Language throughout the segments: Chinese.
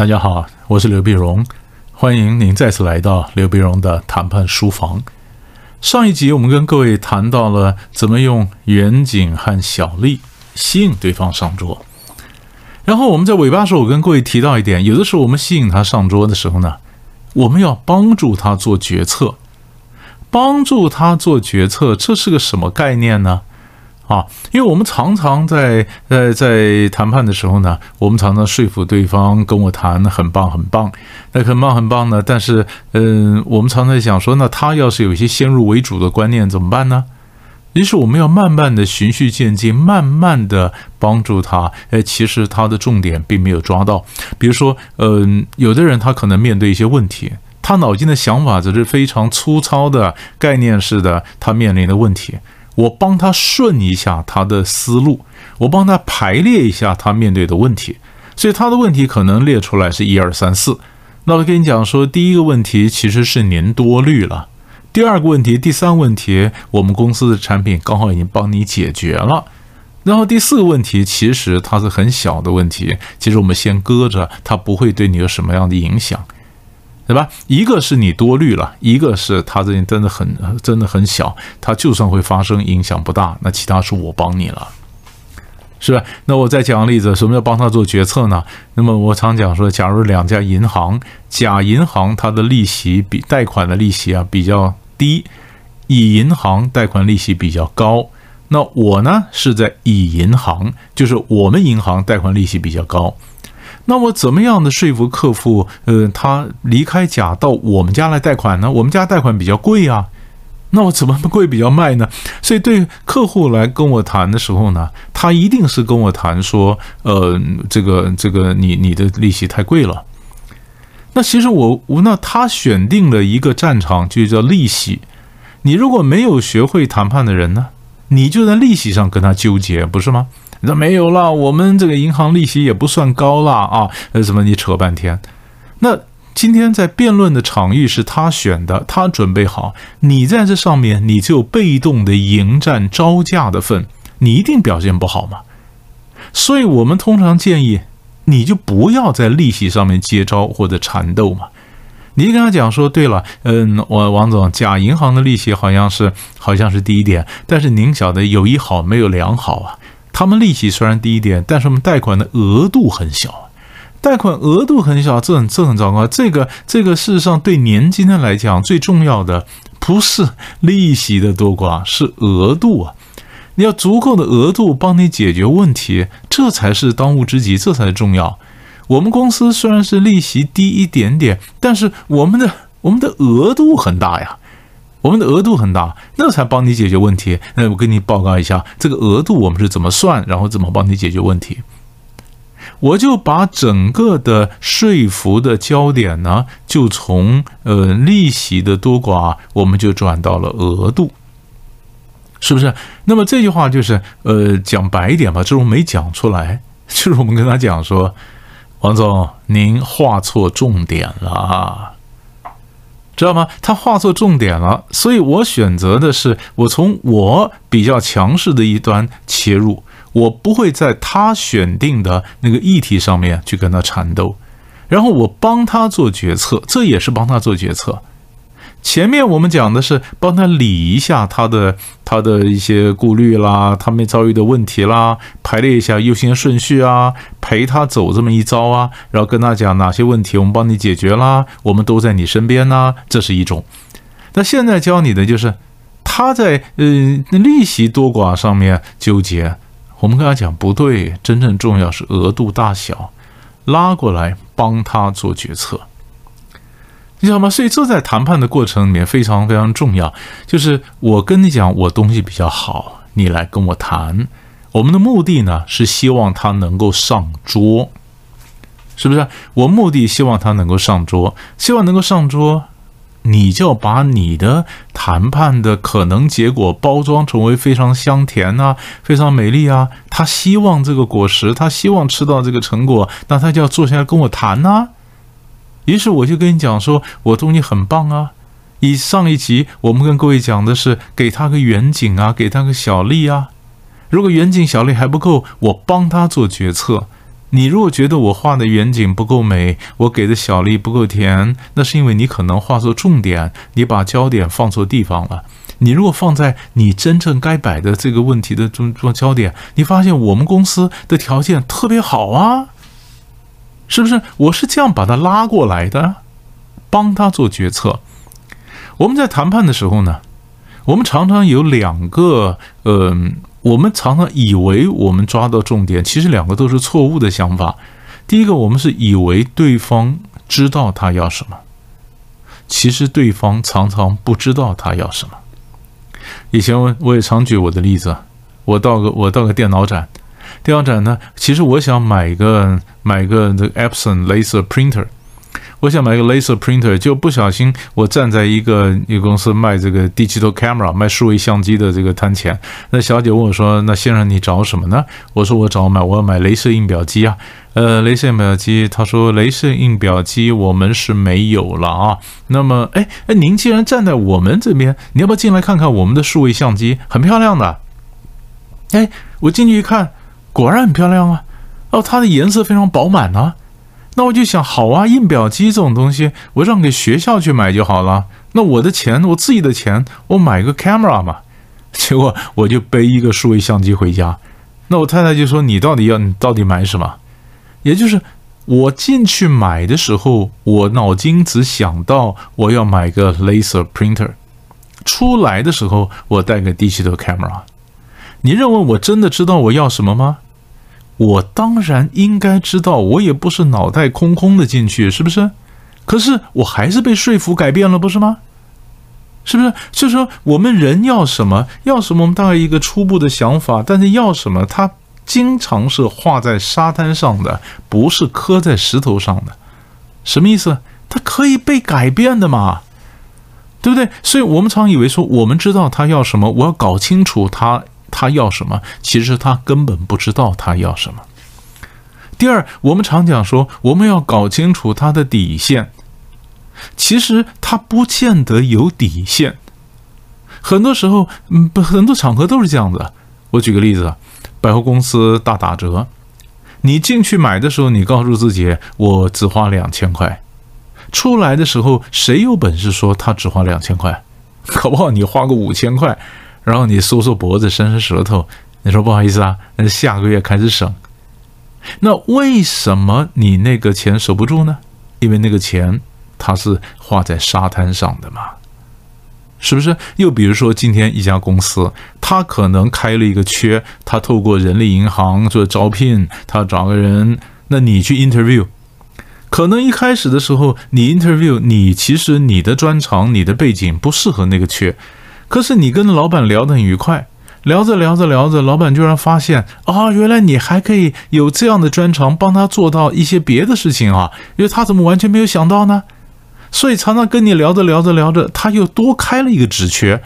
大家好，我是刘碧荣，欢迎您再次来到刘碧荣的谈判书房。上一集我们跟各位谈到了怎么用远景和小利吸引对方上桌，然后我们在尾巴时候，我跟各位提到一点，有的时候我们吸引他上桌的时候呢，我们要帮助他做决策，帮助他做决策，这是个什么概念呢？啊，因为我们常常在在在谈判的时候呢，我们常常说服对方跟我谈很棒很棒，那很棒很棒呢。但是，嗯，我们常常想说，那他要是有一些先入为主的观念怎么办呢？于是我们要慢慢的循序渐进，慢慢的帮助他。哎，其实他的重点并没有抓到。比如说，嗯，有的人他可能面对一些问题，他脑筋的想法则是非常粗糙的概念式的，他面临的问题。我帮他顺一下他的思路，我帮他排列一下他面对的问题，所以他的问题可能列出来是一二三四。那我跟你讲说，第一个问题其实是您多虑了，第二个问题、第三个问题，我们公司的产品刚好已经帮你解决了，然后第四个问题其实它是很小的问题，其实我们先搁着，它不会对你有什么样的影响。对吧？一个是你多虑了，一个是他这真的很真的很小，它就算会发生影响不大，那其他是我帮你了，是吧？那我再讲个例子，什么叫帮他做决策呢？那么我常讲说，假如两家银行，甲银行它的利息比贷款的利息啊比较低，乙银行贷款利息比较高，那我呢是在乙银行，就是我们银行贷款利息比较高。那我怎么样的说服客户？呃，他离开甲到我们家来贷款呢？我们家贷款比较贵啊，那我怎么贵比较卖呢？所以对客户来跟我谈的时候呢，他一定是跟我谈说，呃，这个这个你你的利息太贵了。那其实我我那他选定了一个战场，就叫利息。你如果没有学会谈判的人呢，你就在利息上跟他纠结，不是吗？那没有了，我们这个银行利息也不算高了啊！呃，什么你扯半天？那今天在辩论的场域是他选的，他准备好，你在这上面你就被动的迎战招架的份，你一定表现不好嘛。所以我们通常建议，你就不要在利息上面接招或者缠斗嘛。你跟他讲说，对了，嗯，我王总，甲银行的利息好像是好像是低一点，但是您晓得有一好没有两好啊。他们利息虽然低一点，但是我们贷款的额度很小，贷款额度很小，这很这很糟糕。这个这个事实上对年轻人来讲，最重要的不是利息的多寡，是额度啊！你要足够的额度帮你解决问题，这才是当务之急，这才是重要。我们公司虽然是利息低一点点，但是我们的我们的额度很大呀。我们的额度很大，那才帮你解决问题。那我跟你报告一下，这个额度我们是怎么算，然后怎么帮你解决问题。我就把整个的说服的焦点呢，就从呃利息的多寡，我们就转到了额度，是不是？那么这句话就是呃讲白一点吧，这种没讲出来，就是我们跟他讲说，王总您画错重点了啊。知道吗？他画错重点了，所以我选择的是我从我比较强势的一端切入，我不会在他选定的那个议题上面去跟他缠斗，然后我帮他做决策，这也是帮他做决策。前面我们讲的是帮他理一下他的他的一些顾虑啦，他们遭遇的问题啦，排列一下优先顺序啊，陪他走这么一遭啊，然后跟他讲哪些问题我们帮你解决啦，我们都在你身边呢，这是一种。那现在教你的就是他在嗯利息多寡上面纠结，我们跟他讲不对，真正重要是额度大小，拉过来帮他做决策。你知道吗？所以这在谈判的过程里面非常非常重要。就是我跟你讲，我东西比较好，你来跟我谈。我们的目的呢是希望他能够上桌，是不是？我目的希望他能够上桌，希望能够上桌，你就把你的谈判的可能结果包装成为非常香甜啊，非常美丽啊。他希望这个果实，他希望吃到这个成果，那他就要坐下来跟我谈呐。于是我就跟你讲说，我东西很棒啊！以上一集我们跟各位讲的是给他个远景啊，给他个小利啊。如果远景小利还不够，我帮他做决策。你如果觉得我画的远景不够美，我给的小丽不够甜，那是因为你可能画错重点，你把焦点放错地方了。你如果放在你真正该摆的这个问题的中中焦点，你发现我们公司的条件特别好啊，是不是？我是这样把他拉过来的，帮他做决策。我们在谈判的时候呢，我们常常有两个，嗯，我们常常以为我们抓到重点，其实两个都是错误的想法。第一个，我们是以为对方知道他要什么，其实对方常常不知道他要什么。以前我我也常举我的例子，我到个我到个电脑展，电脑展呢，其实我想买一个买个这个 Epson laser printer，我想买个 laser printer，就不小心我站在一个一个公司卖这个 digital camera 卖数位相机的这个摊前，那小姐问我说：“那先生你找什么呢？”我说：“我找买我要买镭射印表机啊。”呃，镭射印表机，他说镭射印表机我们是没有了啊。那么，哎哎，您既然站在我们这边，你要不要进来看看我们的数位相机？很漂亮的。哎，我进去一看，果然很漂亮啊。哦，它的颜色非常饱满啊。那我就想，好啊，印表机这种东西，我让给学校去买就好了。那我的钱，我自己的钱，我买个 camera 嘛。结果我就背一个数位相机回家。那我太太就说：“你到底要，你到底买什么？”也就是我进去买的时候，我脑筋只想到我要买个 laser printer，出来的时候我带个 digital camera。你认为我真的知道我要什么吗？我当然应该知道，我也不是脑袋空空的进去，是不是？可是我还是被说服改变了，不是吗？是不是？就是说，我们人要什么，要什么，我们大概一个初步的想法，但是要什么，它。经常是画在沙滩上的，不是刻在石头上的，什么意思？它可以被改变的嘛，对不对？所以我们常以为说，我们知道他要什么，我要搞清楚他他要什么，其实他根本不知道他要什么。第二，我们常讲说，我们要搞清楚他的底线，其实他不见得有底线。很多时候，嗯，不，很多场合都是这样子。我举个例子。百货公司大打折，你进去买的时候，你告诉自己我只花两千块，出来的时候谁有本事说他只花两千块？搞不好你花个五千块，然后你缩缩脖子伸伸舌头，你说不好意思啊，那下个月开始省。那为什么你那个钱守不住呢？因为那个钱它是花在沙滩上的嘛。是不是？又比如说，今天一家公司，他可能开了一个缺，他透过人力银行做招聘，他找个人，那你去 interview，可能一开始的时候，你 interview，你其实你的专长、你的背景不适合那个缺，可是你跟老板聊得很愉快，聊着聊着聊着，老板居然发现啊，原来你还可以有这样的专长，帮他做到一些别的事情啊，因为他怎么完全没有想到呢？所以常常跟你聊着聊着聊着，他又多开了一个职缺，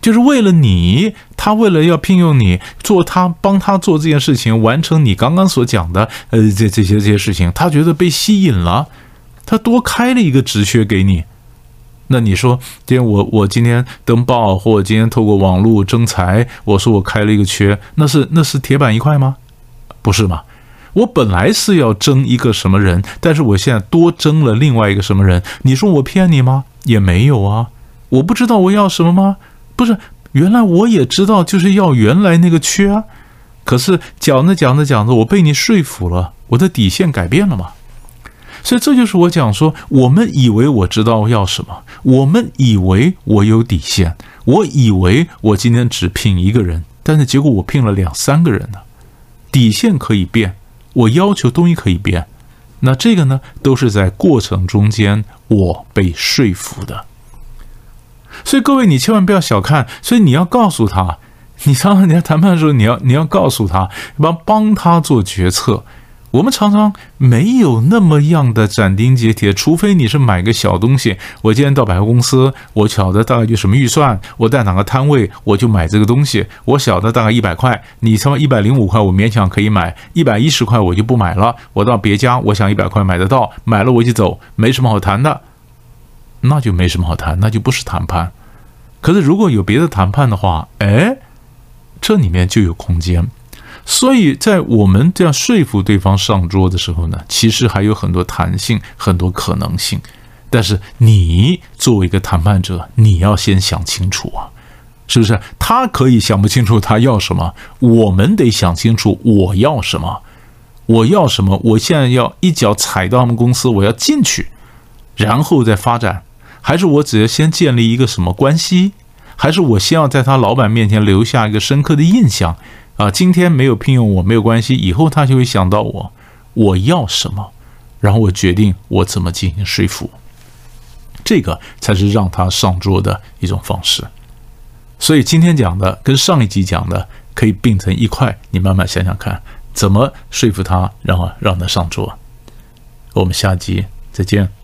就是为了你，他为了要聘用你做他帮他做这件事情，完成你刚刚所讲的呃这这些这些事情，他觉得被吸引了，他多开了一个职缺给你。那你说，今天我我今天登报，或者今天透过网络征才，我说我开了一个缺，那是那是铁板一块吗？不是吗？我本来是要争一个什么人，但是我现在多争了另外一个什么人？你说我骗你吗？也没有啊，我不知道我要什么吗？不是，原来我也知道，就是要原来那个缺啊。可是讲着讲着讲着，我被你说服了，我的底线改变了嘛。所以这就是我讲说，我们以为我知道要什么，我们以为我有底线，我以为我今天只聘一个人，但是结果我聘了两三个人呢，底线可以变。我要求东西可以变，那这个呢，都是在过程中间我被说服的。所以各位，你千万不要小看，所以你要告诉他，你当你在谈判的时候，你要你要告诉他，帮帮他做决策。我们常常没有那么样的斩钉截铁，除非你是买个小东西。我今天到百货公司，我晓得大概就什么预算，我在哪个摊位，我就买这个东西。我晓得大概一百块，你他妈一百零五块，我勉强可以买；一百一十块我就不买了。我到别家，我想一百块买得到，买了我就走，没什么好谈的，那就没什么好谈，那就不是谈判。可是如果有别的谈判的话，哎，这里面就有空间。所以在我们这样说服对方上桌的时候呢，其实还有很多弹性，很多可能性。但是你作为一个谈判者，你要先想清楚啊，是不是？他可以想不清楚他要什么，我们得想清楚我要什么，我要什么？我现在要一脚踩到他们公司，我要进去，然后再发展，还是我只要先建立一个什么关系？还是我先要在他老板面前留下一个深刻的印象？啊，今天没有聘用我没有关系，以后他就会想到我，我要什么，然后我决定我怎么进行说服。这个才是让他上桌的一种方式，所以今天讲的跟上一集讲的可以并成一块，你慢慢想想看，怎么说服他，然后让他上桌。我们下集再见。